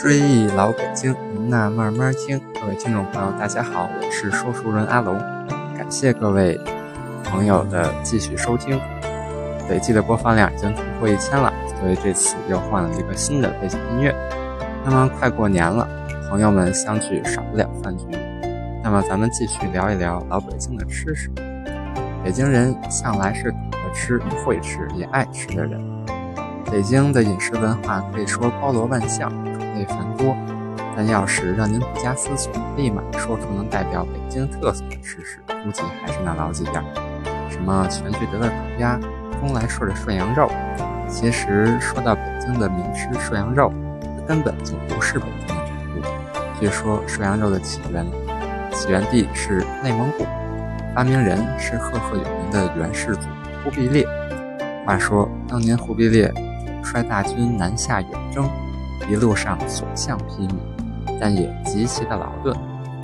追忆老北京，那慢慢听。各位听众朋友，大家好，我是说书人阿龙，感谢各位朋友的继续收听。累计的播放量已经突破一千了，所以这次又换了一个新的背景音乐。那么快过年了，朋友们相聚少不了饭局，那么咱们继续聊一聊老北京的吃食。北京人向来是懂得吃、会吃、也爱吃的人。北京的饮食文化可以说包罗万象，繁多。但要是让您不加思索，立马说出能代表北京特色的吃食，估计还是那老几样：什么全聚德的烤鸭。东来顺的涮羊肉，其实说到北京的名吃涮羊肉，它根本就不是北京的产物。据说涮羊肉的起源，起源地是内蒙古，发明人是赫赫有名的元世祖忽必烈。话说当年忽必烈率大军南下远征，一路上所向披靡，但也极其的劳顿。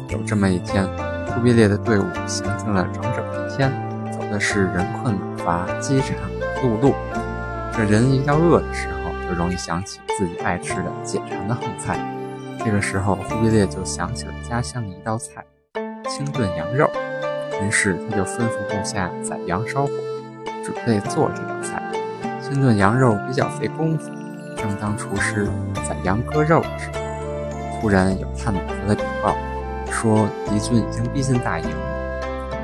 有这么一天，忽必烈的队伍行进了整整一天，走的是人困马。乏、饥肠辘辘，这人一到饿的时候，就容易想起自己爱吃的解馋的横菜。这个时候，忽必烈就想起了家乡的一道菜——清炖羊肉。于是他就吩咐部下宰羊烧火，准备做这道菜。清炖羊肉比较费功夫，正当厨师宰羊割肉的时，突然有探马回来禀报，说敌军已经逼近大营。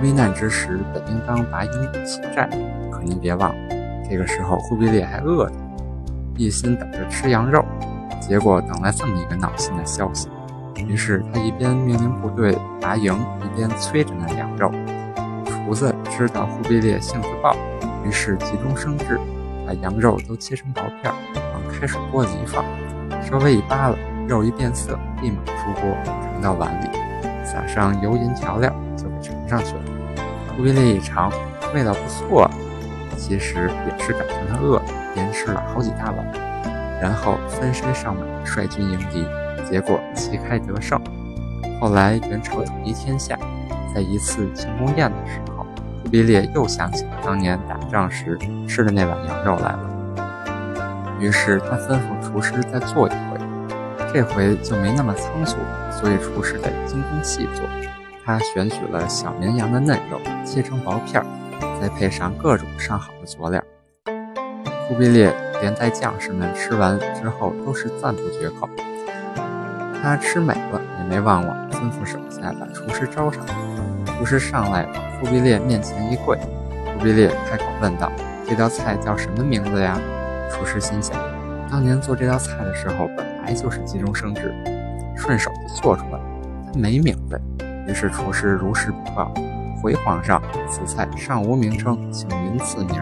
危难之时，本应当拔营起寨，可您别忘了，这个时候忽必烈还饿着，一心等着吃羊肉，结果等来这么一个闹心的消息。于是他一边命令部队拔营，一边催着那羊肉。厨子知道忽必烈性子暴，于是急中生智，把羊肉都切成薄片，往开水锅里一放，稍微一扒拉，肉一变色，立马出锅，盛到碗里，撒上油盐调料，就给盛上去了。忽必烈一尝，味道不错，其实也是感觉他饿，连吃了好几大碗，然后分身上马，率军迎敌，结果旗开得胜。后来元朝统一天下，在一次庆功宴的时候，忽必烈又想起了当年打仗时吃的那碗羊肉来了，于是他吩咐厨师再做一回，这回就没那么仓促，所以厨师得精工细作。他选取了小绵羊的嫩肉，切成薄片儿，再配上各种上好的佐料。忽必烈连带将士们吃完之后都是赞不绝口。他吃美了，也没忘往吩咐手下把厨师招上。厨师上来往忽必烈面前一跪，忽必烈开口问道：“这道菜叫什么名字呀？”厨师心想，当年做这道菜的时候本来就是急中生智，顺手就做出来了，他没名字。于是厨师如实禀报，回皇上，此菜尚无名称，请您赐名。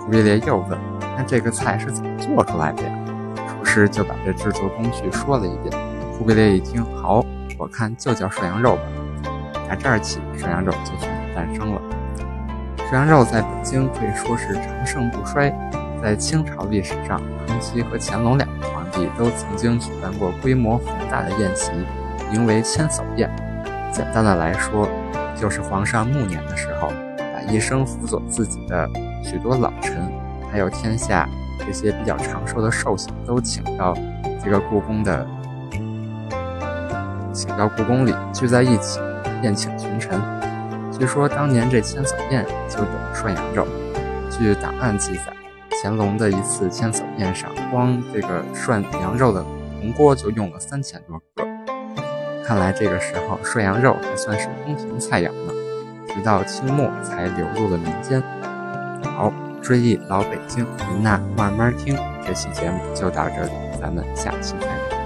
忽必烈又问：“那这个菜是怎么做出来的呀？”厨师就把这制作工序说了一遍。忽必烈一听，好，我看就叫涮羊肉吧。打这儿起，涮羊肉就算是诞生了。涮羊肉在北京可以说是长盛不衰，在清朝历史上，康熙和乾隆两个皇帝都曾经举办过规模宏大的宴席，名为千叟宴。简单的来说，就是皇上暮年的时候，把一生辅佐自己的许多老臣，还有天下这些比较长寿的寿星，都请到这个故宫的，请到故宫里聚在一起宴请群臣。据说当年这千叟宴就有涮羊肉。据档案记载，乾隆的一次千叟宴上，光这个涮羊肉的铜锅就用了三千多个。看来这个时候涮羊肉还算是宫廷菜肴呢，直到清末才流入了民间。好，追忆老北京，您呐慢慢听。这期节目就到这里，咱们下期再见。